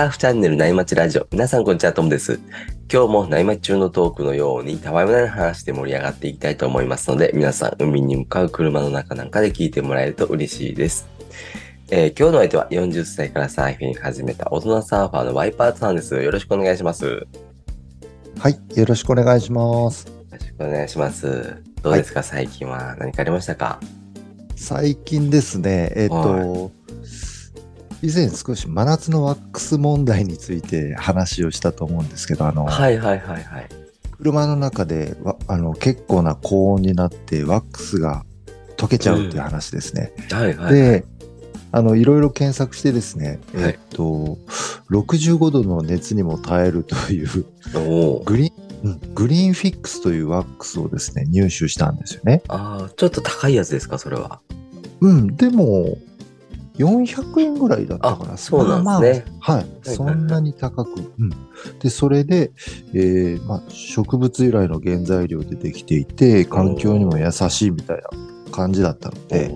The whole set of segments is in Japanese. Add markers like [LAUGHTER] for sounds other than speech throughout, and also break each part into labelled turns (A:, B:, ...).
A: ターフチャンネル内町ラジオ。皆さんこんにちは、トムです。今日も内町中のトークのように、たわいもない話で盛り上がっていきたいと思いますので、皆さん海に向かう車の中なんかで聞いてもらえると嬉しいです。えー今日の相手は40歳からサーフィン始めた大人サーファーのワイパーさんです。よろしくお願いします。よ
B: はい、よろしくお願いします。
A: ろしくお願いします。どうですか、最近は何かありましたか？
B: 最近ですね、えっ、と、以前少し真夏のワックス問題について話をしたと思うんですけど、あの、
A: はいはいはいはい。
B: 車の中でわあの結構な高温になってワックスが溶けちゃうっていう話ですね。
A: はいはい。
B: で、あの、いろいろ検索してですね、
A: はい
B: えっと、65度の熱にも耐えるというグリーン、うんグリーンフィックスというワックスをですね、入手したんですよね。
A: ああ、ちょっと高いやつですか、それは。
B: うん、でも、400円ぐらいだったか
A: そうなんですね
B: はい。
A: はい
B: そんなに高く。うん。で、それで、えーまあ、植物由来の原材料でできていて、環境にも優しいみたいな感じだったので、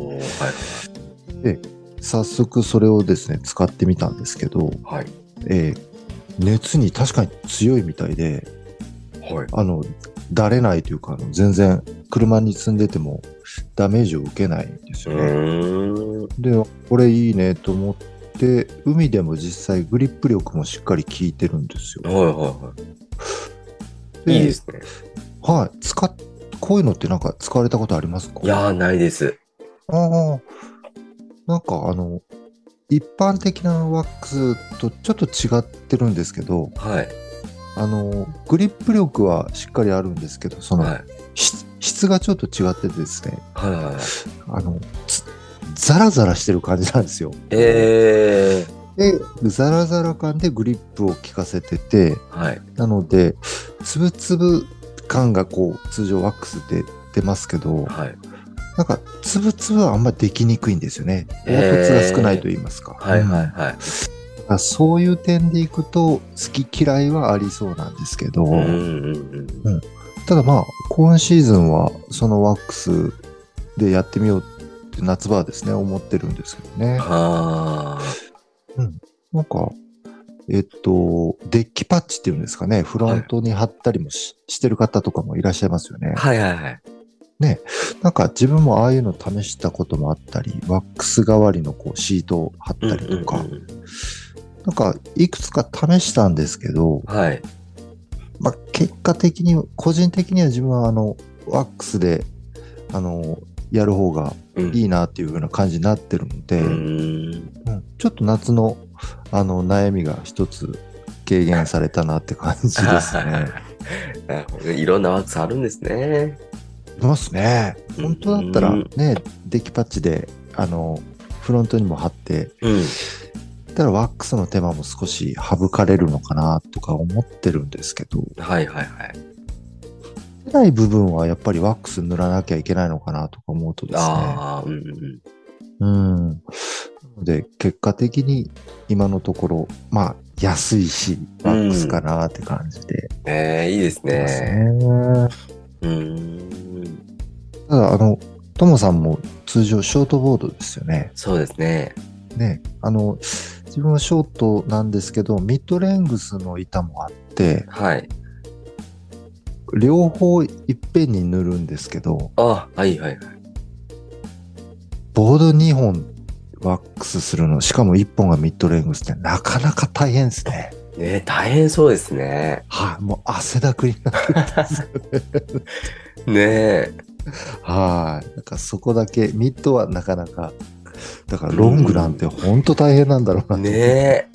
A: はい
B: 早速それをですね、使ってみたんですけど、
A: はい。
B: えー熱に確かに強いみたいで、
A: はい。
B: あの、だれないというか、全然車に積んでてもダメージを受けないんです
A: う
B: よね。で、これいいねと思って、海でも実際グリップ力もしっかり効いてるんですよ。
A: はいはいはい。いいですね。
B: はい。使っ、こういうのってなんか使われたことありますか？
A: いやー、ないです。
B: ああ。なんかあの、一般的なワックスとちょっと違ってるんですけど、
A: はい。
B: あの、グリップ力はしっかりあるんですけど、その、
A: はい。
B: 質質がちょっと違っててですね、
A: はいはいはい。
B: あの、つザラザラしてる感じなんですよ。
A: え
B: で、ザラザラ感でグリップを効かせてて、
A: ー。はい。
B: なので、つぶつぶ感がこう、通常ワックスで出ますけど、
A: はい。
B: なんか、つぶつぶはあんまできにくいんですよね。凹凸が少ないと言いますか。
A: はいはい
B: うん
A: はい。
B: そういう点でいくと、好き嫌いはありそうなんですけど、
A: うんうんうん。
B: ただまあ、今シーズンはそのワックスでやってみようって夏場はですね、思ってるんですけどね。
A: あ
B: なんか、えっと、デッキパッチっていうんですかね、フロントに貼ったりもし,、してる方とかもいらっしゃいますよね
A: ー。。はいはいはい。
B: なんか自分もああいうの試したこともあったり、ワックス代わりのこうシートを貼ったりとか、
A: うんうんうん
B: なんかいくつか試したんですけど、
A: はい。
B: まあ、結果的に、個人的には自分はあの、ワックスで、あの、やる方が
A: うん
B: いいなっていう風な感じになってるので、
A: う
B: うん
A: ん。
B: ちょっと夏のあの悩みが一つ軽減されたなって感じですね。[LAUGHS]
A: いろんなワークスあるんですね。
B: いますね。
A: うん
B: 本当だったらね、デッキパッチで、あの、フロントにも貼って、
A: うん。
B: たらワックスの手間も少し省かれるのかなとか思ってるんですけど、
A: はいはいはい。
B: 出ない部分はやっぱりワックス塗らなきゃいけないのかなとか思うとですね。
A: ああ、うんうんうん。
B: で、結果的に今のところ、まあ、安いし、ワックスかなって感じで。
A: えー、いいですね。
B: ね
A: うーん。
B: ただ、あの、ともさんも通常ショートボードですよね。
A: そうですね。
B: ね。あの、自分はショートなんですけど、ミッドレングスの板もあって、
A: はい。
B: 両方いっぺんに塗るんですけど、
A: あ、はいはいはい。
B: ボード2本ワックスするの、しかも1本がミッドレングスってなかなか大変ですね。
A: ね大変そうですね。
B: はい、もう汗だくになってね。[LAUGHS]
A: ねえ。
B: はい。なんかそこだけ、ミッドはなかなか、だからロングなんて本当大変なんだろうなって
A: ねえ。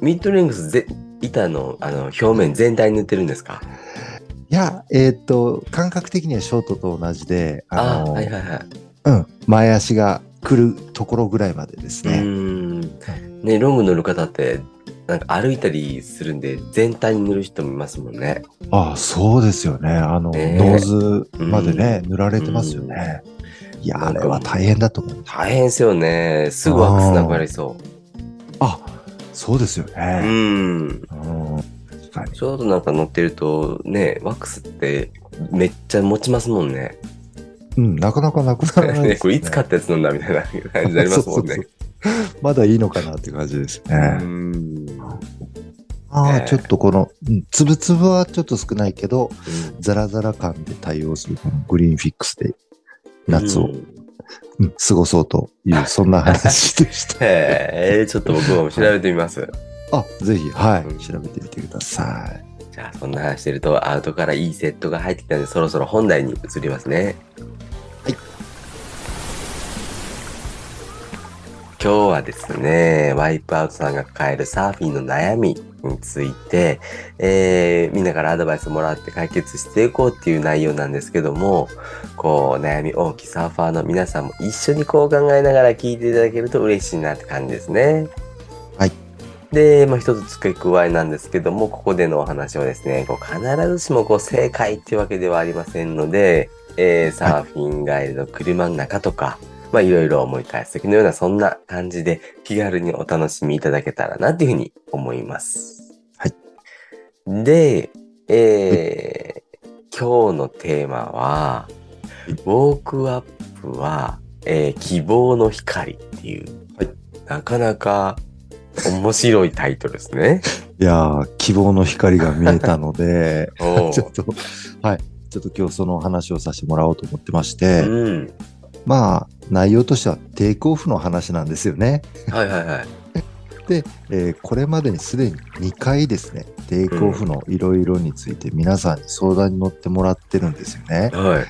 A: ミッドレングスぜ板のあの表面全体に塗ってるんですか？
B: いや、えっ、と、感覚的にはショートと同じで、
A: あ
B: の、
A: はいはいはい。
B: うん、前足が来るところぐらいまでです
A: うー
B: ね。
A: ん。ねロング乗る方って、なんか歩いたりするんで、全体に塗る人もいますもんね。
B: ああ、そうですよね。あの、
A: ねえ
B: ノーズまでね、
A: うん
B: 塗られてますよね。いや、あれは大変だと思う。
A: 大変ですよね。すぐワックスなくなりそ
B: あ、そうですよ
A: う。う
B: ね。
A: ん。
B: うん。
A: ちょうどなんか乗ってると、ね、ワックスってめっちゃ持ちますもんね。
B: うん、なかなかなくならないね。
A: ね [LAUGHS] これいつ買ったやつなんだみたいな感じになりますもんね。
B: そうそうまだいいのかなって感じです
A: う
B: ね。
A: ん。
B: ああ、
A: ええ
B: ちょっとこの、うん、つぶつぶはちょっと少ないけど、
A: うん
B: ザラザラ感で対応するこのグリーンフィックスで夏を、
A: うん
B: うん過ごそうという、そんな話でした。[LAUGHS]
A: へえ、ちょっと僕も調べてみます。
B: あ、ぜひ、はい
A: うん、
B: 調べてみてください。
A: じゃあ、そんな話してると、アウトからいいセットが入ってきたので、そろそろ本題に移りますね。
B: はい。
A: 今日はですね、ワイプアウトさんが抱えるサーフィンの悩みについて、えーみんなからアドバイスもらって解決していこうっていう内容なんですけども、こう、悩み大きいサーファーの皆さんも一緒にこう考えながら聞いていただけると嬉しいなって感じですね。
B: はい。
A: で、まあ、一つ付け加えなんですけども、ここでのお話をですね、こう必ずしもこう正解っていうわけではありませんので、えーサーフィン帰りの車の中とか、まあいろいろ思い返す時のようなそんな感じで気軽にお楽しみいただけたらなっていうふうに思います。
B: はい。
A: で、えー今日のテーマは、ウォークアップは、えー希望の光っていう、
B: はい
A: なかなか面白いタイトルですね。[LAUGHS]
B: いやー、希望の光が見えたので、[LAUGHS] [LAUGHS] ちょっと、はい。ちょっと今日その話をさせてもらおうと思ってまして、
A: うん。
B: まあ、内容としてはテイクオフの話なんですよね。
A: はいはいはい。
B: で、えーこれまでにすでに2回ですね、テイクオフのいろいろについて皆さんに相談に乗ってもらってるんですよね。
A: はい。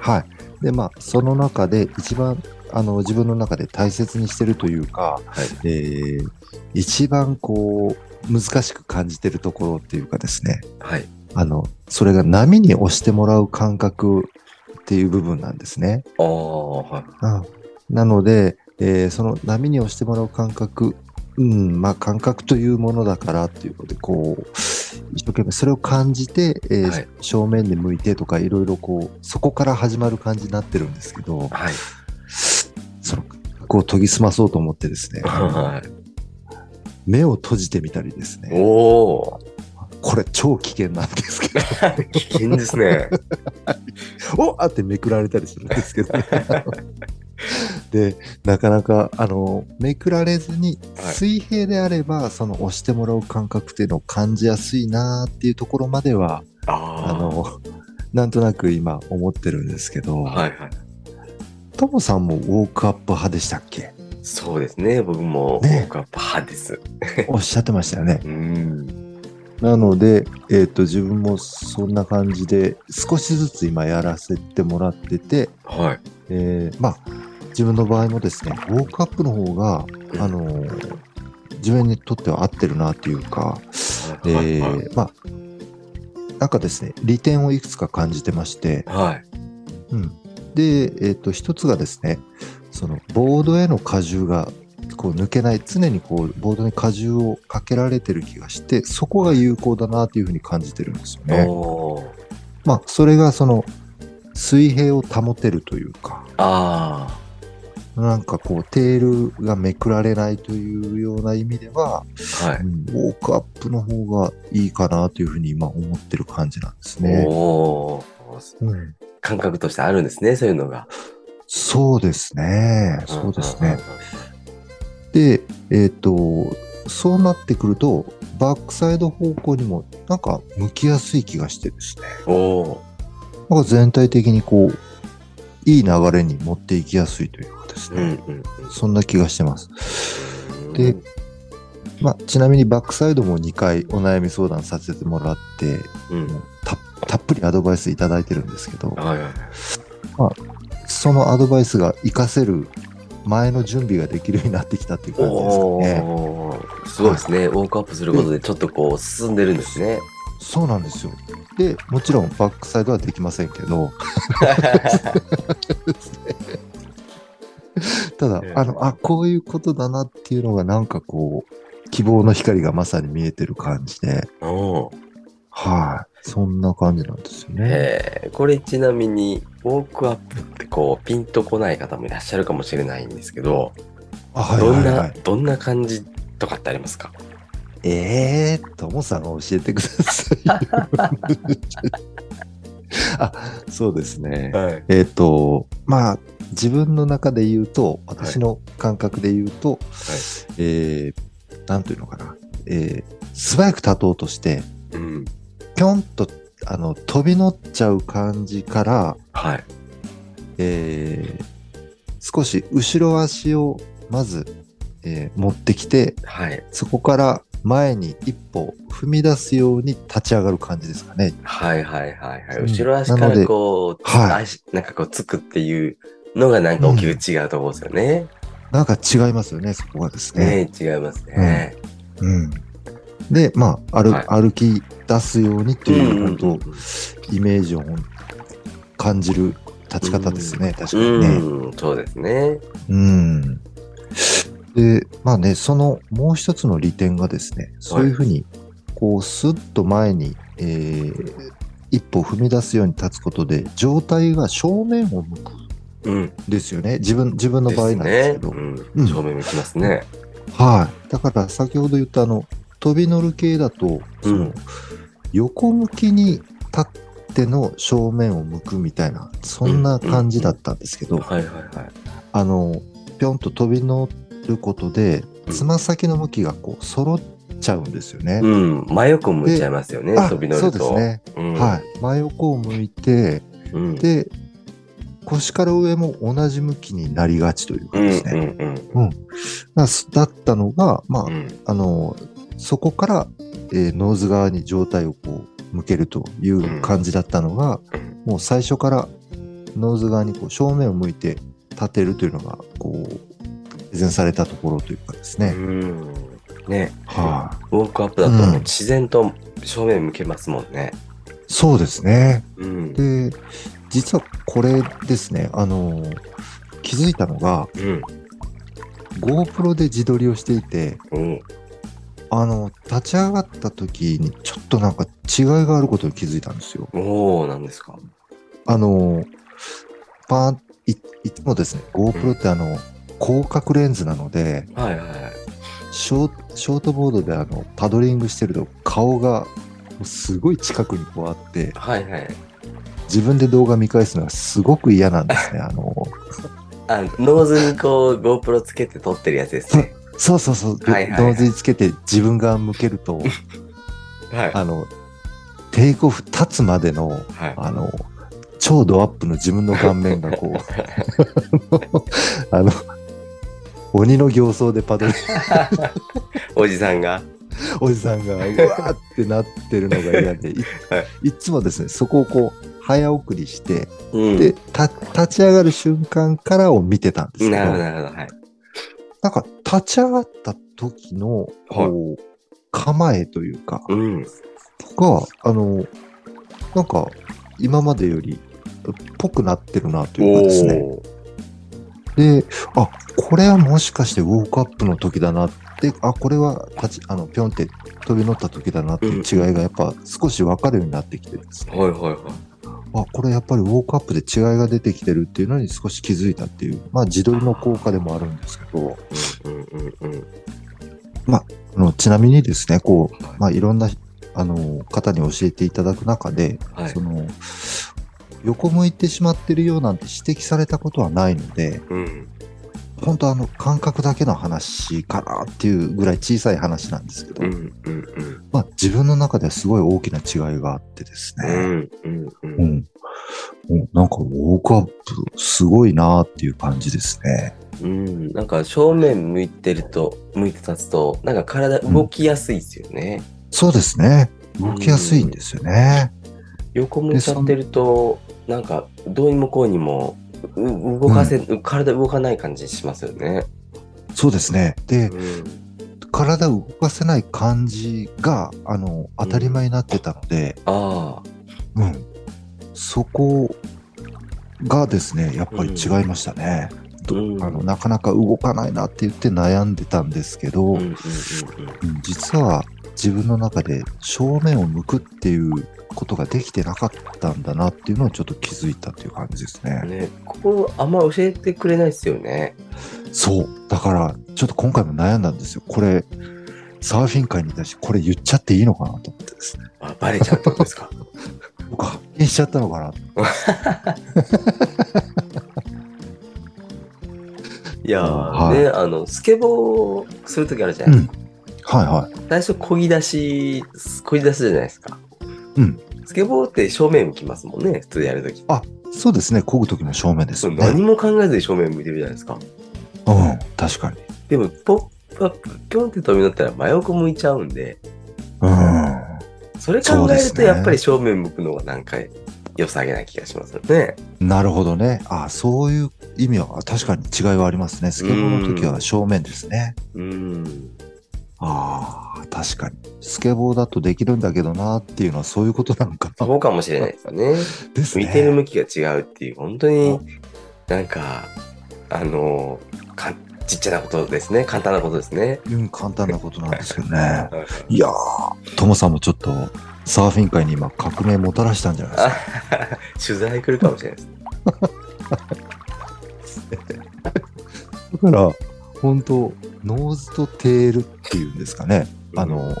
B: はい。で、まあ、その中で一番、あの、自分の中で大切にしてるというか、
A: はい。
B: えー一番こう、難しく感じてるところっていうかですね、
A: はい。
B: あの、それが波に押してもらう感覚っていう部分なんですね。
A: ああ、はい。
B: うん、なので、えーその波に押してもらう感覚、うん、まあ感覚というものだからっていうことで、こう、一生懸命それを感じて、えー
A: はい
B: 正面で向いてとかいろいろこう、そこから始まる感じになってるんですけど、
A: はい。
B: その、こう研ぎ澄まそうと思ってですね、
A: はい。
B: 目を閉じてみたりですね、
A: おお。
B: これ超危険なんですけど、
A: 危険ですね。[LAUGHS]
B: おあってめくられたりするんですけど、ね、[LAUGHS] で、なかなか、あの、めくられずに、
A: はい
B: 水平であれば、その押してもらう感覚っていうのを感じやすいなっていうところまでは、
A: あ
B: あの、なんとなく今思ってるんですけど、
A: はいはい。
B: トモさんもウォークアップ派でしたっけ？
A: そうですね。僕も、
B: ね
A: 僕は派です。[LAUGHS]
B: おっしゃってましたよね。
A: うん。
B: なので、えっ、と、自分もそんな感じで、少しずつ今やらせてもらってて、
A: はい。
B: えーまあ、自分の場合もですね、ウォークアップの方が、
A: うん。
B: あのー自分にとっては合ってるなっていうか、え
A: はい。はい。
B: ーまあ、なんかですね、利点をいくつか感じてまして、
A: はい。
B: うん、で、えっ、と、一つがですね、その、ボードへの荷重が、こう抜けない、常にこう、ボードに荷重をかけられてる気がして、そこが有効だなっていうふうに感じてるんですよね。まあ、それがその、水平を保てるというか、
A: あ
B: なんかこう、テールがめくられないというような意味では、
A: あ。はい。
B: うんウォークアップの方がいいかなというふうに今思ってる感じなんですね。
A: おー
B: うん
A: 感覚としてあるんですね、そういうのが。
B: そうですね。そうですね。で、えっ、と、そうなってくると、バックサイド方向にもなんか向きやすい気がしてですね。
A: うん。おー
B: なんか全体的にこう、いい流れに持っていきやすいというかですね。
A: うんうん
B: そんな気がしてます。
A: うん。
B: でまあ、ちなみにバックサイドも2回お悩み相談させてもらって、
A: うん。
B: たたっぷりアドバイスいただいてるんですけど、
A: はいはいはい。
B: そのアドバイスが活かせる前の準備ができるようになってきたっていう感じですかね。
A: すごいですね。ウォークアップすることでちょっとこう進んでるんですね。
B: そうなんですよ。で、もちろんバックサイドはできませんけど、[LAUGHS] ただ
A: ええ、
B: あの、あ、こういうことだなっていうのがなんかこう、希望の光がまさに見えてる感じで、はい。そんな感じなんですよね。
A: えーこれちなみに、ウォークアップってこう、ピンとこない方もいらっしゃるかもしれないんですけど、
B: あはい
A: どんな、
B: はいはい。
A: どんな感じとかってありますか？
B: ええー、ともさんが教えてください。[LAUGHS] あ、そうですね。
A: はい。
B: えっ、と、まあ、自分の中で言うと、私の感覚で言うと、えー、なんというのかな、えー、素早く立とうとして、
A: うん。
B: ぴょんとあの飛び乗っちゃう感じから、
A: はい。
B: えー少し後ろ足をまず、えー持ってきて、
A: はい。
B: そこから前に一歩踏み出すように立ち上がる感じですかね。
A: はいはいはいはい。
B: うん
A: 後ろ足からこう、
B: はい
A: 足なんかこうつくっていうのがなんか大きく違うと思うんですよね。
B: なんか違いますよね、そこがですね。
A: ね違いますね。
B: うん。で、まあ、歩
A: はい
B: 歩き出すようにっていう、
A: うん
B: 本当イメージを感じる立ち方ですね、確かにね。
A: うん、そうですね。
B: うん。で、まあね、そのもう一つの利点がですね、そういうふうに、こう、スッと前に、えー一歩踏み出すように立つことで、上体が正面を向くん
A: うん。
B: ですよね。自分、自分の場合なんですけど。
A: ねうん。
B: うん
A: 正面向きますね。
B: はい。だから、先ほど言ったあの、飛び乗る系だと、その、
A: うん
B: 横向きに立っての正面を向くみたいな、そんな感じだったんですけど、
A: はいはいはい。
B: あの、ぴょんと飛び乗ることで、
A: うん
B: つま先の向きがこう、揃っちゃうんですよね。
A: うん。真横向いちゃいますよね。
B: あ
A: 飛び乗ると。
B: そうですね。
A: うん
B: はい。真横を向いて、
A: うん。
B: で、腰から上も同じ向きになりがちというか
A: うん
B: ですね。
A: うん
B: うん。だだったのが、まあ、
A: うん。
B: あの、そこから、えーノーズ側に上体をこう向けるという感じだったのが、
A: うん
B: もう最初からノーズ側にこう正面を向いて立てるというのが、こう、改善されたところというかですね。
A: うん。ね。
B: は
A: ウォークアップだと
B: うん
A: 自然と正面向けますもんね。
B: い。そうですね。
A: うん。
B: で、実はこれですね、あの、気づいたのが、
A: うん。
B: GoPro で自撮りをしていて、
A: うん。
B: あの、立ち上がった時にちょっとなんか違いがあることに気づいたんですよ。
A: おおなんですか？
B: あの、パーンいいつもですね、GoPro ってあの、広角レンズなので、
A: はいはいはい。
B: ショーショートボードであのパドリングしてると顔がすごい近くにこうあって、
A: はいはい。
B: 自分で動画見返すのがすごく嫌なんですね。あの、
A: あ、ノーズにこう GoPro つけて撮ってるやつですね。
B: そうそうそう、
A: はいはいはい
B: 同時につけて自分が向けると、[LAUGHS]
A: はい。
B: あの、テイクオフ立つまでの、
A: はい。
B: あの、超ドアップの自分の顔面がこう、[LAUGHS] あの、鬼の形相でパドリン [LAUGHS]
A: おじさんが。
B: おじさんがうわーってなってるのが嫌で、い
A: はい
B: いつもですね、そこをこう、早送りして、
A: うん。
B: で、た立ち上がる瞬間からを見てたんですけど、
A: なるほど
B: な
A: なるほど。はい。
B: んか立ち上がった時の、こう、構えというか、
A: うん。
B: が、あの、なんか、今までより、っぽくなってるなというかですね。で、あ、これはもしかしてウォークアップの時だなって、あ、これは立ち、あの、ぴょんって飛び乗った時だなっていう違いがやっぱ少し分かるようになってきてですね。
A: はいはいはい。
B: あ、これやっぱりウォークアップで違いが出てきてるっていうのに少し気づいたっていう、まあ自撮りの効果でもあるんですけど、
A: うんうんうんうん。
B: あのちなみにですね、こう、
A: はい
B: まあいろんな、あの、方に教えていただく中で、
A: はい
B: その、横向いてしまってるようなんて指摘されたことはないので、
A: うん。
B: 本当あの感覚だけの話かなっていうぐらい小さい話なんですけど、
A: うんうんうん。
B: まあ自分の中ではすごい大きな違いがあってですね、
A: うんうんう。
B: うんん。うんなんかウォークアップすごいなっていう感じですね。
A: うん。なんか正面向いてると、向いて立つと、なんか体動きやすいですよね。
B: そうですね。動きやすいんですよね。
A: 横向いちゃってると、なんかどうにもこうにもう動かせ、体動かない感じしますよね。
B: そうですね。で、
A: うん。
B: 体を動かせない感じが、あの、当たり前になってたので、
A: ああ。
B: うん。そこがですね、やっぱり違いましたね。ど
A: うん
B: あのなかなか動かないなって言って悩んでたんですけど、
A: うんうんうんうん。
B: うん実は自分の中で正面を向くっていうことができてなかったんだなっていうのをちょっと気づいたっていう感じですね。
A: ね、ここあんま教えてくれないですよね。
B: そう。だから、ちょっと今回も悩んだんですよ。これ、サーフィン界に対してこれ言っちゃっていいのかなと思ってですね。
A: あ、バレちゃうってことですか？[LAUGHS]
B: 僕発見しちゃったのかな。[LAUGHS]
A: やー、
B: はい
A: ね、あの、スケボーするときあるじゃないですか。
B: はいはい。
A: 最初、漕ぎ出し、漕ぎ出すじゃないですか。
B: うん。
A: スケボーって正面向きますもんね、普通やるとき。
B: あそうですね。漕ぐときも正面ですよね。
A: 何も考えずに正面向いてるじゃないですか。
B: うん、確かに。
A: でも、ポップアップ、ピョンって飛び乗ったら真横向いちゃうんで、
B: うん。
A: それ考えるとやっぱり正面向くのがなんか良さげな気がしますよね。
B: なるほどね。あそういう意味は確かに違いはありますね。スケボーの時は正面ですね。
A: うん。
B: ああ、確かに。スケボーだとできるんだけどなっていうのはそういうことなのかな。
A: そうかもしれないですよね。[LAUGHS]
B: ですね。
A: 向いてる向きが違うっていう、本当になんか、あの、かちっちゃなことですね。簡単なことですね。
B: うん、簡単なことなんですけどね。
A: は [LAUGHS] い
B: いやー、トモさんもちょっとサーフィン界に今革命もたらしたんじゃないですか。
A: あ [LAUGHS] 取材来るかもしれないです。
B: だから、本当ノーズとテールっていうんですかね。あの、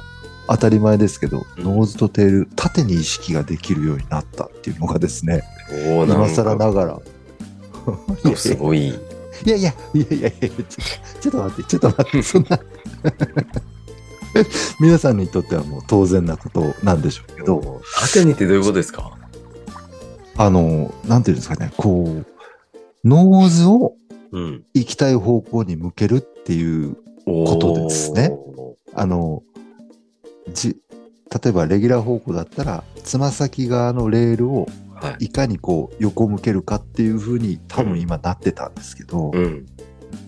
B: 当たり前ですけど、
A: うん
B: ノーズとテール、縦に意識ができるようになったっていうのがですね、今更
A: か、
B: ながら。
A: すごい。
B: いやいや、いやいやいや、ちょっと待って、ちょっと待って、そんな。[LAUGHS] 皆さんにとってはもう当然なことなんでしょうけど、
A: 縦にってどういうことですか？
B: あの、なんていうんですかね、こう、ノーズを
A: うん。
B: 行きたい方向に向けるっていう、ことですね
A: お
B: あの、じ、例えばレギュラー方向だったら、つま先側のレールを
A: い。
B: いかにこう横向けるかっていう風に多分今なってたんですけど、
A: うん。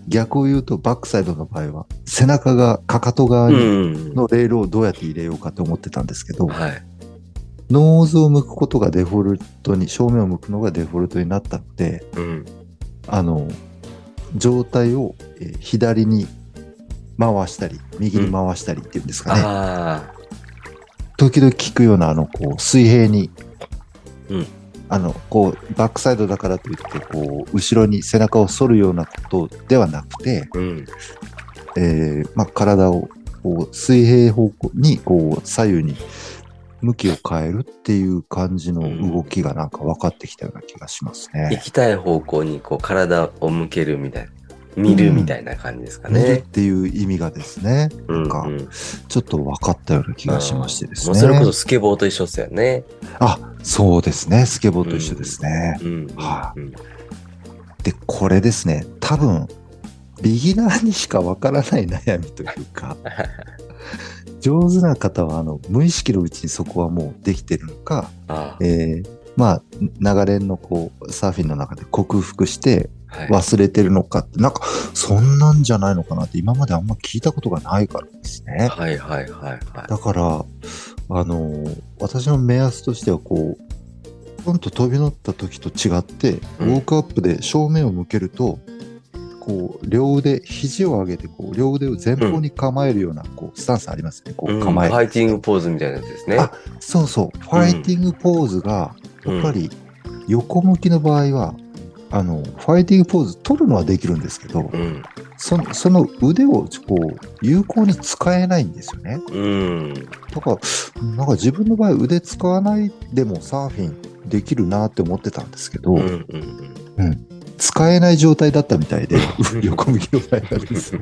B: 逆を言うとバックサイドの場合は、背中がかかと側。のレールをどうやって入れようかと思ってたんですけど、
A: はい。
B: ノーズを向くことがデフォルトに、正面を向くのがデフォルトになったので、
A: うん。
B: あの、上体をえー左に回したり、右に回したりっていうんですかね。
A: あ
B: 時々聞くような、あの、こう、水平に、
A: うん
B: あの、こう、バックサイドだからといって、こう、後ろに背中を反るようなことではなくて、
A: あ。うん。
B: えーまあ、体を、こう、水平方向に、こう、左右に向きを変えるっていう感じの動きがなんか分かってきたような気がします
A: 行
B: ね。
A: きたい方向にこう体を向けるみたいな。見るみたいな感じですか
B: 見るっ
A: ね。
B: ていう意味がですね、
A: うん、
B: か
A: うん。
B: ちょっと分かったような気がしましてですね。
A: それこそスケボーと一緒ですよね。
B: あ、そうですね。スケボーと一緒ですね。
A: うん。
B: は
A: うん
B: で、これですね、多分、ビギナーにしかわからない悩みというか、[LAUGHS] 上手な方は、あの、無意識のうちにそこはもうできてるのか、
A: あ
B: えーまあ、流れのこう、サーフィンの中で克服して
A: あはい。
B: 忘れてるのかって、なんか、そんなんじゃないのかなって今まであんま聞いたことがないからですね。
A: はいはいはいはい。
B: だから、あの、私の目安としては、こう、ポンと飛び乗った時と違って、
A: うん
B: ウォークアップで正面を向けると、こう、両腕、肘を上げて、こう、両腕を前方に構えるような、こう、スタンスありますね。こ
A: う
B: 構える。
A: ファイティングポーズみたいなやつですね。
B: あそうそう。ファイティングポーズが、やっぱり、横向きの場合は、あの、ファイティングポーズ取るのはできるんですけど、
A: うん。
B: そのその腕を、こう、有効に使えないんですよね。
A: うん。
B: だから、なんか自分の場合腕使わないでもサーフィンできるなって思ってたんですけど、
A: うん。うん。うん。
B: 使えない状態だったみたいで、[LAUGHS] 横向きの場合はですね。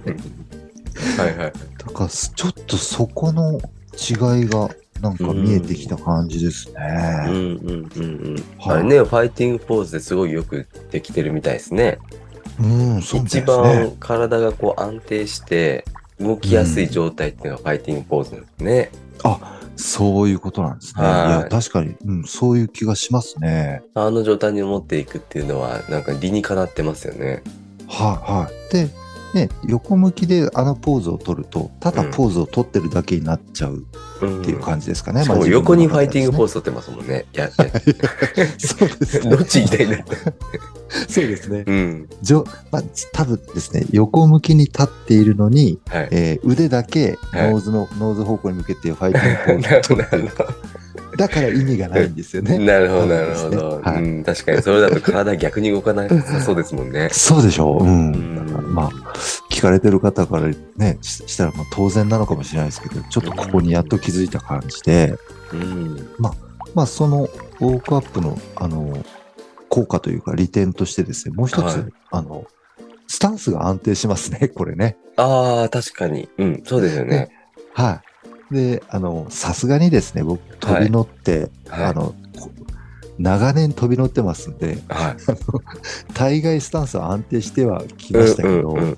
A: はいはい。
B: だから、ちょっとそこの違いがなんか見えてきた感じです
A: うん
B: ね。
A: うんうんうん。
B: はい
A: あれね、ファイティングポーズですごいよくできてるみたいですね。
B: うん、そうですね。
A: 番体がこう安定して動きやすい状態っていうのがファイティングポーズなんですね。
B: あ、そういうことなんですね。い
A: はい
B: や、確かに、うん、そういう気がしますね。
A: あの状態に持っていくっていうのはなんか理にかなってますよね。
B: はい、はい。で、ね、横向きであのポーズを取ると、ただポーズを取ってるだけになっちゃう
A: うん
B: っていう感じですかね。
A: しかも横にファイティングポー
B: ズ。
A: ズ取ってますもんね。いや、い [LAUGHS]
B: そうです
A: や
B: ね。
A: どっち行きたいん。
B: そうですね。
A: うん。
B: じょまあ、多分ですね、横向きに立っているのに、
A: はい。
B: えー腕だけ
A: はい
B: ノーズの、ノーズ方向に向けてファイティングポーズを取ってる。[LAUGHS] だから意味がないんですよね。
A: ど。なるほど、なるほど。
B: ねはい
A: うん、確かに、それだと体逆に動かなさそうですもんね。
B: そうでしょう。うん。
A: うん
B: だからまあ、聞かれてる方からね、ししたらまあ当然なのかもしれないですけど、ちょっとここにやっと気づいた感じで、
A: うん。
B: まあ、そのウォークアップの、あの、効果というか利点としてですね、もう一つ、
A: はい
B: あの、スタンスが安定しますね、これね。
A: ああ、確かに。うん、そうですよね。
B: はい。で、あの、さすがにですね、僕、飛び乗って、
A: はい。
B: あの、こ長年飛び乗ってますんで、
A: はい。[LAUGHS]
B: 大概スタンスは安定してはきましたけど、
A: うんうんうんうん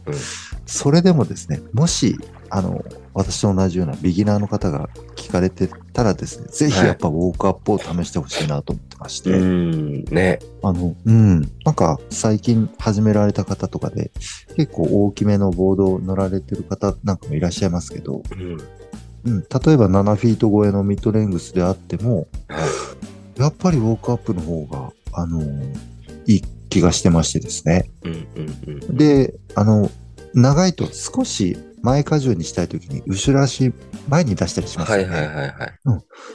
B: それでもですね、もし、あの、私と同じようなビギナーの方が聞かれてたらですね、ぜひやっぱウォークアップを試してほしいなと思ってまして、
A: うん、ね。
B: あの、うん、なんか最近始められた方とかで、結構大きめのボードを乗られてる方なんかもいらっしゃいますけど、
A: うん。
B: うん、例えば7フィート超えのミッドレングスであっても、
A: はい。
B: やっぱりウォークアップの方が、あの、いい気がしてましてですね。
A: うんうんうん。
B: で、あの、長いと少し前荷重にしたいときに後ろ足前に出したりしますよね。
A: はいはいはいはい。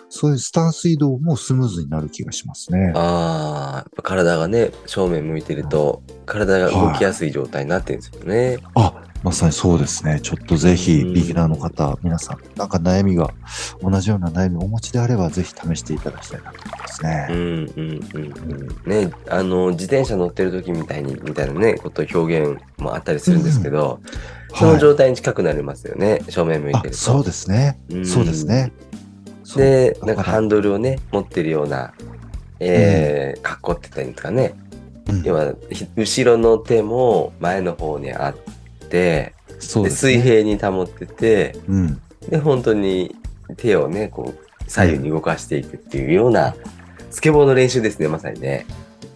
B: そういうスタンス移動もスムーズになる気がしますね。
A: ああ、やっぱ体がね、正面向いてると、体が動きやすい状態になってるんですよね。
B: あ、まさにそうですね。ちょっとぜひ、
A: うん
B: ビギナーの方、皆さん、なんか悩みが、同じような悩みをお持ちであれば、ぜひ試していただきたいなと思います
A: うん
B: ね。
A: うんうんうん。ね、あの、自転車乗ってる時みたいに、みたいなね、こと表現もあったりするんですけど、その
B: はい
A: 状態に近くなりますよね、正面向いてると。
B: あそうですね。
A: うん
B: そうですね。そう
A: で、
B: だ
A: なんかハンドルをね、持ってるような、えー、格好って言ったらいいんですかね。
B: うん
A: 要は、ひ後ろの手も前の方にあって、で
B: そうですね。
A: 水平に保ってて、
B: うん。
A: で、本当に手をね、こう、左右に動かしていくっていうような、スケボーの練習ですね、まさにね。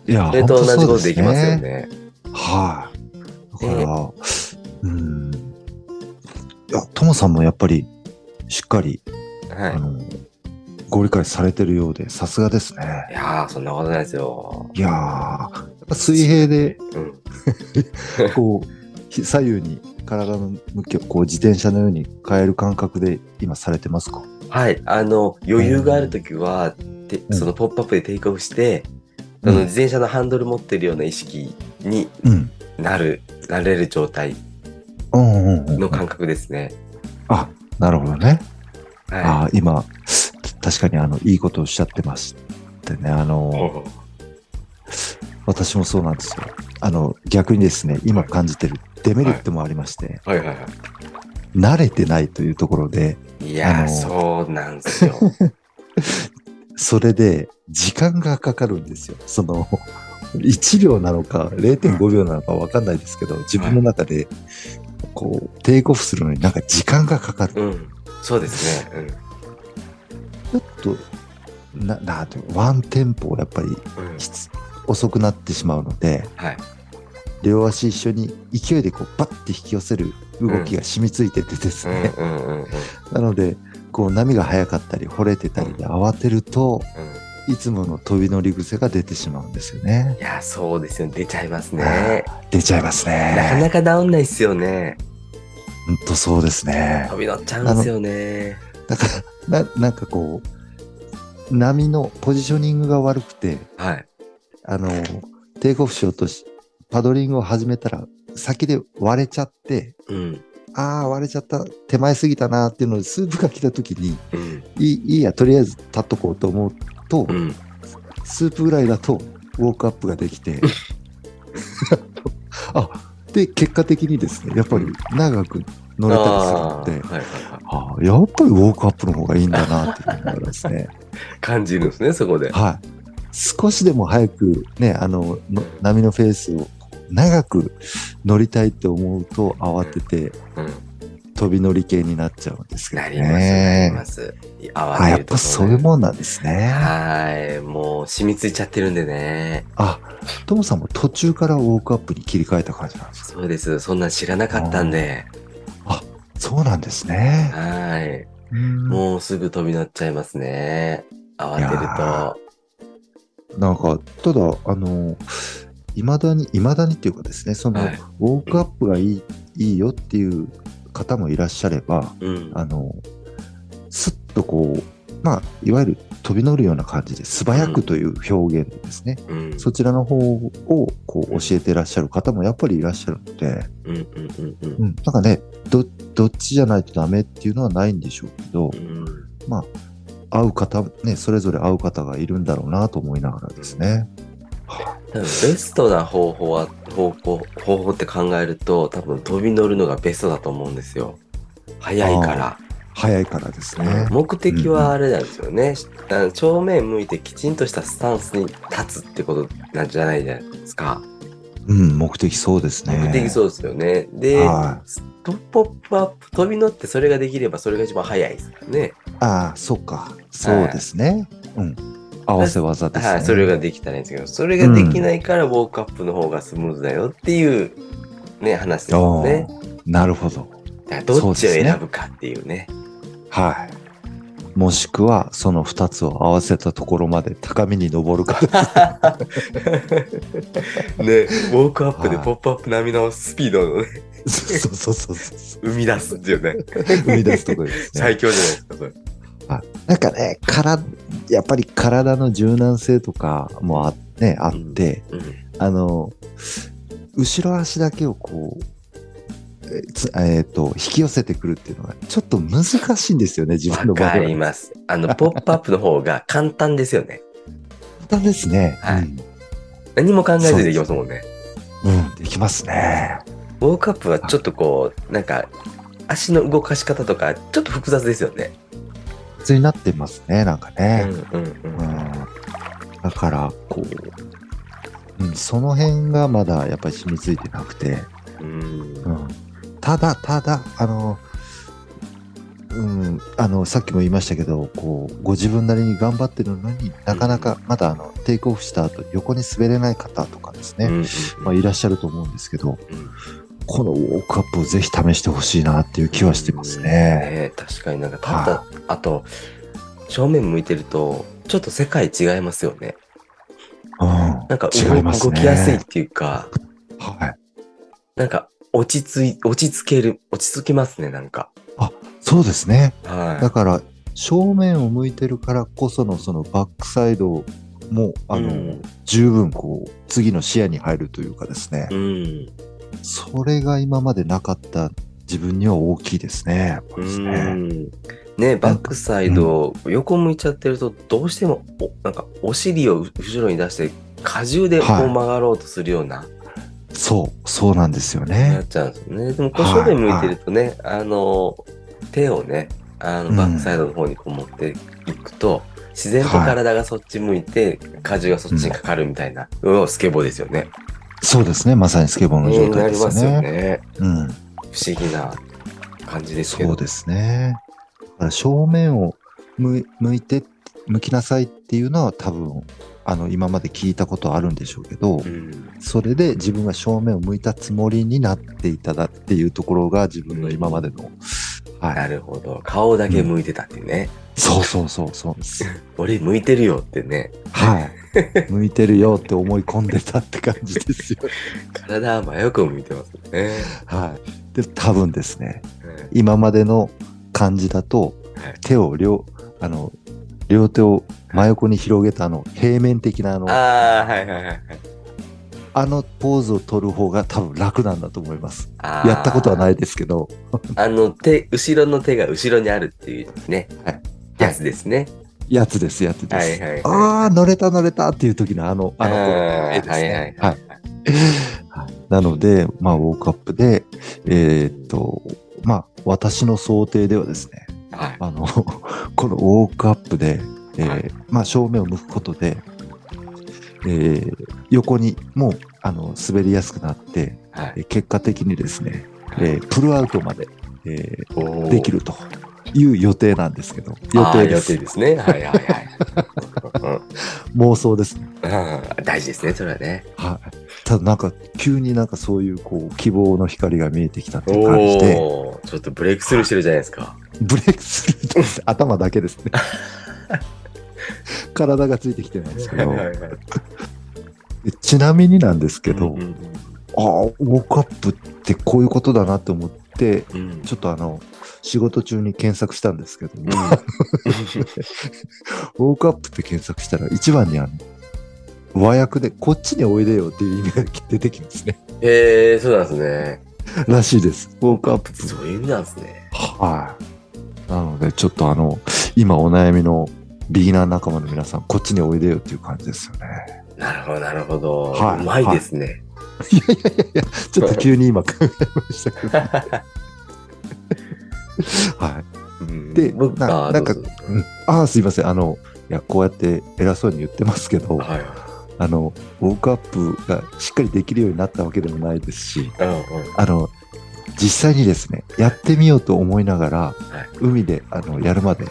B: いや、
A: それと同じことできますよ。ね。
B: はい。だから、うん。いや、トモさんもやっぱり、しっかり、
A: はい。
B: あの、ご理解されてるようで、さすがですね。
A: いやー、そんなことないですよ。
B: いやー、やっぱ水平で、
A: うん。[LAUGHS]
B: こう、ひ左右に体の向きをこう自転車のように変える感覚で今されてますか？
A: はい。あの、余裕があるときは、て
B: うん
A: そのポップアップでテイクオフして、その自転車のハンドル持ってるような意識に
B: うん。
A: なる、なれる状態
B: うんうんうん
A: の感覚ですね。
B: あ、なるほどね。あ
A: は
B: あ、今、確かにあの、いいことをおっしゃってましてね、あ
A: い。
B: の、私もそうなんですよ。あの、逆にですね、今感じてるデメリットもありまして、
A: はいはいは
B: 慣れてないというところで、
A: い。いやそうなんですよ。[LAUGHS]
B: それで時間がかかるんですよ。その、1秒なのか0.5秒なのかわかんないですけど、自分の中で、こう、テイクオフするのになんか時間がかかる。
A: うん。そうですね。うん。
B: ちょっと、な、なワンテンポやっぱり
A: うん
B: 遅くなってしまうので、
A: はい。
B: 両足一緒に勢いでこうバッて引き寄せる動きが染みついててです
A: うん
B: ね。なので、こう波が速かったり、惚れてたりで慌てると、
A: うん
B: いつもの飛び乗り癖が出てしまうんですよね。
A: いやー、そうですよ。出ちゃいますね。
B: 出ちゃいます
A: なか
B: ね。
A: なか治んないっすよね。
B: ほんとそうですね。
A: 飛び乗っちゃうんですよね。
B: だから、ななんかこう、波のポジショニングが悪くて、
A: はい。
B: あの、テイクオフしようとし、パドリングを始めたら、先で割れちゃって、
A: うん。
B: ああ、割れちゃった、手前すぎたなっていうので、スープが来た時に、
A: うん。
B: いいいいや、とりあえず立っとこうと思うと、
A: うん。
B: スープぐらいだと、ウォークアップができて、[LAUGHS] あ、で、結果的にですね、やっぱり長く乗れたりするので、
A: はいはいはい。
B: ああやっぱりウォークアップの方がいいんだなっていうのがですね、[LAUGHS]
A: 感じるんですね、そこで。
B: はい。少しでも早くね、あの、の波のフェースを長く乗りたいって思うと慌てて
A: うん。
B: 飛び乗り系になっちゃうんですけど
A: なります、なりま
B: ね。
A: す。
B: あ、やっぱそういうもんなんですね。
A: はい。もう染みついちゃってるんでね。
B: あ、トモさんも途中からウォークアップに切り替えた感じなんですか？
A: そうです。そんなん知らなかったんで。
B: そうなんですね。
A: はい。
B: うん
A: もうすぐ飛び乗っちゃいますね。慌てると。
B: なんか、ただ、あの、いまだに、いまだにっていうかですね、その、
A: はい
B: ウォークアップがいい、いいよっていう方もいらっしゃれば、
A: うん。
B: あの、すっとこう、まあ、いわゆる飛び乗るような感じで素早くという表現ですね。
A: うん。
B: そちらの方をこう教えてらっしゃる方もやっぱりいらっしゃるので、
A: うん
B: なんかね、ど、どっちじゃないとダメっていうのはないんでしょうけど、
A: うん。
B: まあ、会う方、ね、それぞれ会う方がいるんだろうなと思いながらですね。は
A: 多分ベストな方法は、方向、方法って考えると、多分飛び乗るのがベストだと思うんですよ。早いから。
B: 早いからですね。
A: 目的はあれなんですよね。あの正面向いてきちんとしたスタンスに立つってことなんじゃないじゃないですか。
B: うん、目的そうですね。
A: 目的そうですよね。で、
B: は
A: ポップアップアップ飛び乗ってそれができればそれが一番早いですからね。
B: ああ、そっか。そうですね。うん。合わせ技ですね。
A: はい、それができたらいいんですけど、それができないからウォークアップの方がスムーズだよっていうね、話ですよね。
B: なるほど。
A: どっちを選ぶかっていうね。
B: はい。もしくは、その二つを合わせたところまで高みに登るか。[LAUGHS]
A: ね、ウォークアップでポップアップ並みのスピードをね、
B: そうそうそうそう。
A: 生み出すっていうね。
B: 生み出すところですね。[LAUGHS]
A: 最強じゃないですか、それ。
B: なんかね、から、やっぱり体の柔軟性とかもあ,、ね、あって、
A: うん。
B: あの、後ろ足だけをこう、ええーと、引き寄せてくるっていうのが、ちょっと難しいんですよね、自分の場合は。
A: ります。あの、ポップアップの方が簡単ですよね。
B: 簡単ですね。
A: はい何も考えずにできますもんね。
B: うん。うん、できますね。
A: ウォークアップはちょっとこう、なんか、足の動かし方とか、ちょっと複雑ですよね。
B: になってますね、なんか
A: うん
B: ね。
A: うん。
B: うん。だから、こう、うん、その辺がまだやっぱり染みついてなくて、
A: うん。うん。
B: うん、ただ、ただ、あの、うん、あの、さっきも言いましたけど、こう、ご自分なりに頑張ってるのになかなかまだあの、テイクオフした後、横に滑れない方とかですね、
A: うん。
B: まあ、いらっしゃると思うんですけど、
A: うん
B: このウォークアップをぜひ試してほしいなっていう気はしてますね。
A: ね確かになんか、た
B: は
A: だ、あと、正面向いてると、ちょっと世界違いますよね。
B: うん。
A: なんか
B: 違いますね
A: 動きやすいっていうか、
B: はい。
A: なんか落ち着い、落ち着ける、落ち着きますね、なんか。
B: そうですね。
A: は
B: だから、正面を向いてるからこそのそのバックサイドも、あの、
A: うん
B: 十分こう、次の視野に入るというかですね。
A: い。うん。
B: それが今までなかった自分には大きいですね。
A: う。ん。ね、バックサイド、横向いちゃってると、どうしても、おなんか、お尻を後ろに出して、荷重でこう
B: はい
A: 曲がろうとするような、
B: そう、そうなんですよ
A: な
B: ね
A: っ。ちゃうんですよね。でも、こう
B: はい
A: 正面向いてるとね、あの、手をね、あの、
B: うん
A: バックサイドの方にこう持っていくと、自然と体がそっち向いて、荷重がそっちにかかるみたいな、うん、スケボーですよね。
B: そうですね。まさにスケボーの状態ですよ
A: りますよ
B: ね。
A: ね。
B: うん。
A: 不思議な感じですけど。
B: そうですね。正面を向向いて、向きなさいっていうのは多分、あの、今まで聞いたことあるんでしょうけど、
A: うん。
B: それで自分が正面を向いたつもりになっていただっていうところが自分の今までの、は。
A: ないるほど。顔だけ向いてたっていうね。
B: そうそうそうそうです。[LAUGHS]
A: 俺向いてるよってね。
B: はい。向いてるよって思い込んでたって感じですよ。
A: 体は真横向いてますよね。
B: はい。で、多分ですね、
A: うん
B: 今までの感じだと、
A: はい
B: 手を両、あの、両手を真横に広げたあの、平面的なあの、あ
A: ああ、はいはいはいはい。
B: のポーズを取る方が多分楽なんだと思います。やったことはないですけど、
A: あの手、後ろの手が後ろにあるっていうね、
B: はい
A: やつですね。
B: やつです、やつです。
A: はいはいはい。
B: ああ、乗れた乗れたっていう時のあの、あの、
A: あー
B: 絵ですね。
A: はいはいはい。
B: はい。なので、まあ、ウォークアップで、えーっと、まあ、私の想定ではですね、
A: はい。
B: あの、[LAUGHS] このウォークアップで、えー
A: はい。
B: まあ、正面を向くことで、えー横にもう、あの、滑りやすくなって、結果的にですね、えープルアウトまで、えできるという予定なんですけど、予定です。
A: 定ですね。はいはいはい。[LAUGHS]
B: 妄想ですね。
A: うんうん大事ですね、それはね。
B: はい。ただなんか、急になんかそういう、こう、希望の光が見えてきたっていう感じで、
A: ちょっとブレイクスルーしてるじゃないですか。
B: ブレイクスルーです。[LAUGHS] 頭だけですね。[LAUGHS] 体がついてきてないんですけど、ちなみになんですけど、
A: うんうん
B: ああ、ウォークアップってこういうことだなと思って、
A: うんうん
B: ちょっとあの、仕事中に検索したんですけど、
A: うん
B: ウォークアップって検索したら一番にあの、和訳でこっちにおいでよっていう意味が出てきますね。
A: へえ、そうなんですね。
B: らしいです。ウォークアップ。
A: そういう意味なんですね。
B: はい。なので、ちょっとあの、今お悩みのビギナー仲間の皆さん、こっちにおいでよっていう感じですよね。
A: なるほど、なるほど。
B: はいう
A: まいですね。
B: いやいやいやいや、ちょっと急に今考えましたけど。[LAUGHS] [LAUGHS] は
A: うん
B: で
A: 僕
B: ななんか
A: あ
B: ああ、すいません。あの、いや、こうやって偉そうに言ってますけど、
A: はい。
B: あの、ウォークアップがしっかりできるようになったわけでもないですし、
A: うんうん。
B: あの、実際にですね、やってみようと思いながら、海であのやるまで、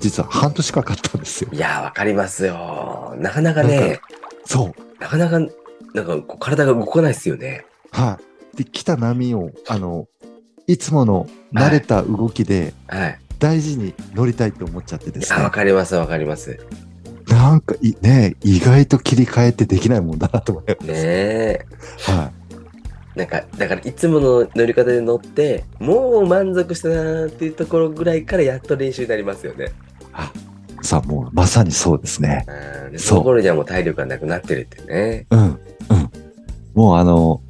B: 実は半年かかったんですよ。
A: いやー、わかりますよ。なかなかね、
B: そう。
A: なかなか、なんか体が動かないですよね。
B: はい。で、来た波を、あの、いつもの慣れた動きで
A: はい。
B: 大事に乗りたいと思っちゃってですね
A: わ。かります、わかります。
B: なんかい、ね、意外と切り替えてできないもんだなと思います。
A: ねえ。
B: は
A: なんか、だからいつもの乗り方で乗って、もう満足したなーっていうところぐらいからやっと練習になりますよね。
B: い。さあ、もうまさにそうですね。
A: うんで
B: そう
A: その頃にはもう体力がなくなってるってね。
B: うん、うん。もうあの、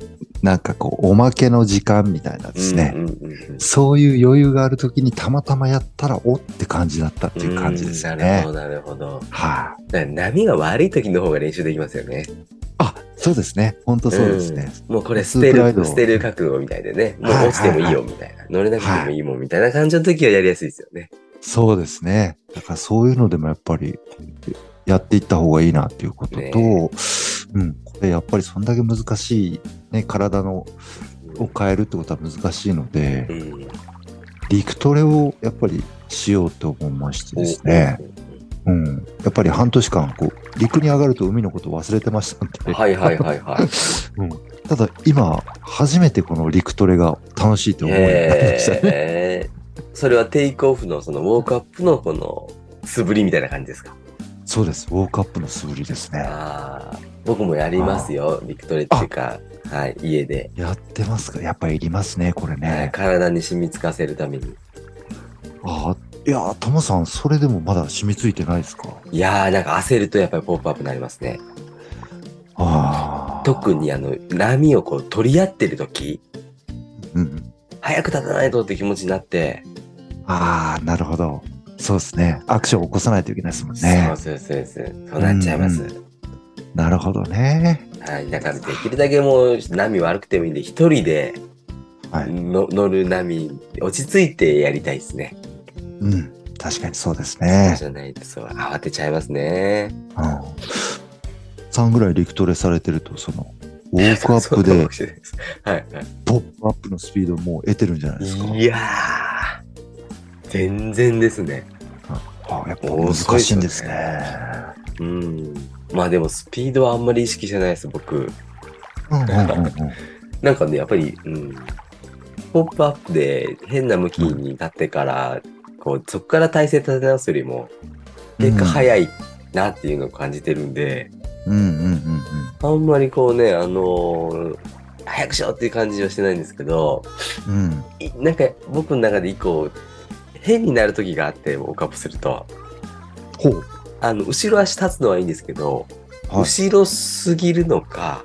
B: なんかこう、おまけの時間みたいなですね。
A: うんうんうんうん
B: そういう余裕があるときにたまたまやったら、おって感じだったっていう感じですよね
A: うんなるほ。ど。
B: はい、
A: だから波が悪い時の方が練習できますよね。
B: あ、そうですね。本当そうですね。
A: うんもうこれ捨てる、捨てる覚悟みたいでね。もう
B: はい
A: 落ちてもいいよみたいな。乗れなくてもいいもんみたいな感じの時はやりやすいですよね。
B: そうですね。だからそういうのでもやっぱりやっていった方がいいなっていうことと、
A: ね
B: うん、これやっぱりそんだけ難しい、ね、体のを変えるってことは難しいので
A: う、ん。
B: 陸トレをやっぱりしようと思いましてですね、うん、やっぱり半年間こう陸に上がると海のことを忘れてましたんで、
A: はいはいはいはい。[LAUGHS]
B: うん、ただ今初めてこの陸トレが楽しいと思うようになりましたね。
A: えー。それはテイクオフのそのウォークアップのこの素振りみたいな感じですか？
B: そうです。ウォークアップの素振りですね。
A: 僕もやりますよ。ビクトレっていうか、はい、家で、
B: やってますか？やっぱりいりますね、これ
A: はい
B: ね。
A: 体に染み付かせるために。
B: ああ、いやー、トモさん、それでもまだ染みついてないですか？
A: いやー、なんか焦るとやっぱりポップアップになりますね。
B: ああ。
A: 特。にあの、波をこう取り合ってる時、
B: うんうん。
A: 早く立たないとって気持ちになって、
B: ああ、なるほど。そうですね。アクションを起こさないといけないですもんね
A: そう。そうそうそう。そうなっちゃいます。
B: うんなるほどね。
A: はい。だからできるだけもう波悪くてもいいんで、一人で
B: はい。
A: の乗る波、落ち着いてやりたいですね。
B: うん。確かにそうです
A: そう
B: ね
A: じ。ゃないとそう、慌てちゃいますね。
B: うん。3ぐらい陸トレされてると、その、ウォークアップで [LAUGHS]
A: はいはい。
B: ポップアップのスピードも得てるんじゃないですか。
A: いやー、全然ですね。
B: あやっぱ難しいんですね。
A: うん。まあでもスピードはあんまり意識してないです、僕。
B: うんうんうんうん。
A: なんかね、やっぱり、うん。ポップアップで変な向きに立ってから、こう、そこから体勢立て直すよりも、結果早いなっていうのを感じてるんで、
B: うんうんうん
A: あんまりこうね、あのー早くしようっていう感じはしてないんですけど、
B: うん。
A: なんか僕の中で一個、変になる時があって、ウォークアップすると、
B: ほう。
A: あの、後ろ足立つのはいいんですけど、
B: はい。
A: 後ろすぎるのか、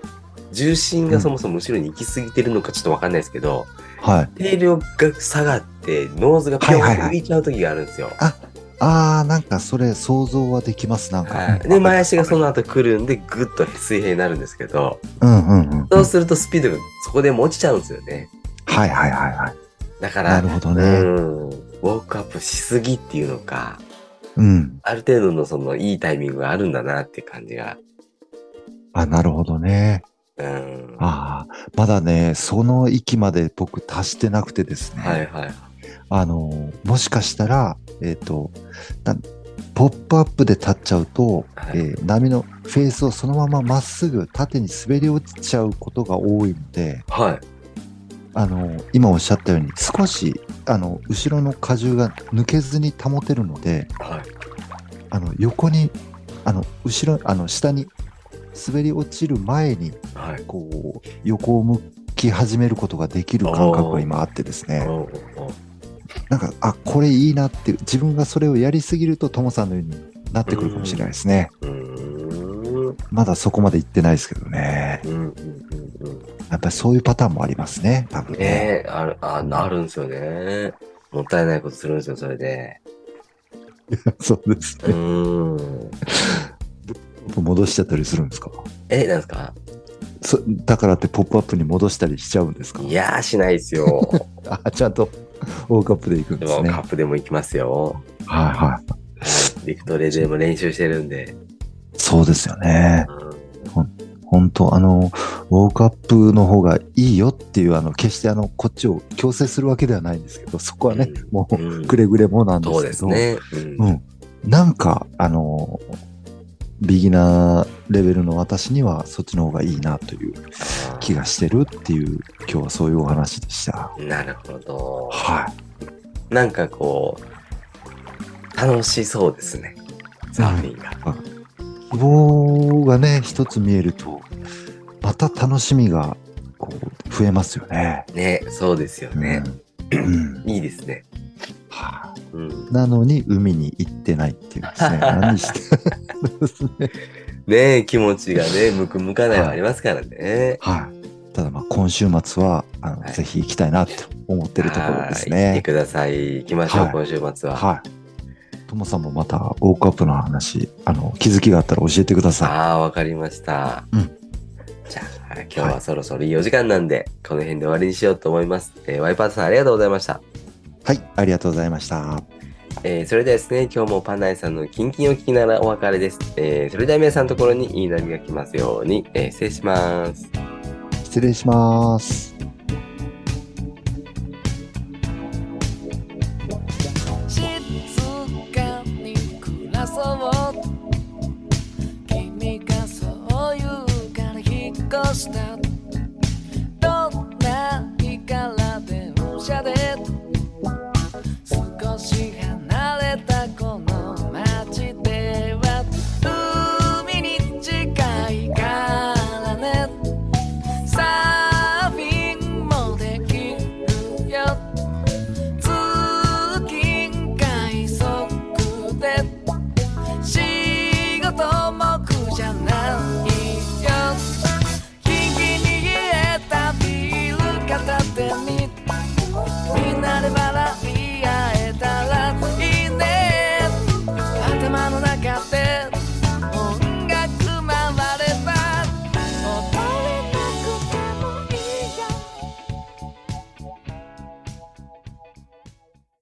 A: 重心がそもそも後ろに行き過ぎてるのかちょっとわかんないですけど、
B: はい。
A: テールが下がって、ノーズがピョンって浮いちゃう時があるんですよ。
B: ああ、なんかそれ想像はできます、なんか。
A: はいで、前足がその後来るんで、ぐっと水平になるんですけど、
B: うんうんうん。
A: そうするとスピードがそこでも落ちちゃうんですよね。
B: はいはいはいはい。
A: だから、
B: なるほど
A: う
B: ね。
A: ん、ウォークアップしすぎっていうのか、
B: うん。
A: ある程度のそのいいタイミングがあるんだなって感じが。
B: あ、なるほどね。
A: うん。
B: ああ、まだね、その域まで僕達してなくてですね。
A: はいはい。
B: あの、もしかしたら、えっ、と、なポップアップで立っちゃうと、
A: はい
B: えー波のフェースをそのまままっすぐ縦に滑り落ちちゃうことが多いので、
A: はい。
B: あの、今おっしゃったように少し、あの、後ろの荷重が抜けずに保てるので、
A: はい。
B: あの、横に、あの、後ろ、あの、下に滑り落ちる前に、
A: はい。
B: こう、横を向き始めることができる感覚が今あってですね。なんか、あ、これいいなって、自分がそれをやりすぎると、ともさんのようになってくるかもしれないですね。まだそこまで行ってないですけどね。
A: うんうんうんうん。
B: やっぱりそういうパターンもありますね、多分ね。
A: ねえ、ある、あ、あるんですよね。もったいないことするんですよ、それで。[LAUGHS]
B: そうです
A: うーん。
B: 戻しちゃったりするんですか？
A: え、なんですか？
B: そだからってポップアップに戻したりしちゃうんですか？
A: いやー、しないですよ。[LAUGHS]
B: あちゃんと大カップで行くん
A: で
B: ですね。
A: もカップでも行きますよ。
B: はいはい。
A: リクトレでも練習してるんで。
B: そうですよね。
A: うん
B: 本当あの、ウォークアップの方がいいよっていう、あの、決してあの、こっちを強制するわけではないんですけど、そこはね、
A: うん
B: もう、
A: うん
B: くれぐれもなんですけど。
A: そうですね。うん
B: うん。なんか、あの、ビギナーレベルの私にはそっちの方がいいなという気がしてるっていう、今日はそういうお話でした。
A: なるほど。
B: はい。
A: なんかこう、楽しそうですね。サーフィンが。
B: 希望がね、一つ見えると、また楽しみが、こう、増えますよね。
A: ね、そうですよね。
B: うん。うん
A: いいですね。
B: は
A: うん
B: いなのに、海に行ってないっていうですね。[LAUGHS] 何してですね。
A: ねえ気持ちがね、向く向かないはありますからね。
B: はい。ただ、まあ、今週末は、あの、
A: はい
B: ぜひ行きたいなと思ってるところです
A: はい行って
B: ね。
A: ください。行きましょう、
B: はい
A: 今週末は。
B: はい。ともさんもまた、ウォークアップの話、あの、気づきがあったら教えてくださ
A: ああ、わかりました。
B: うん
A: じゃあ、今日はそろそろいいお時間なんで、この辺で終わりにしようと思います。えーワイパーさんありがとうございました。
B: い。はい。ありがとうございました。
A: えーそれではですね、今日もパンナイさんのキンキンを聞きながらお別れです。えーそれでは皆さんのところにいい波が来ますように、えー失礼します。
B: 失礼します。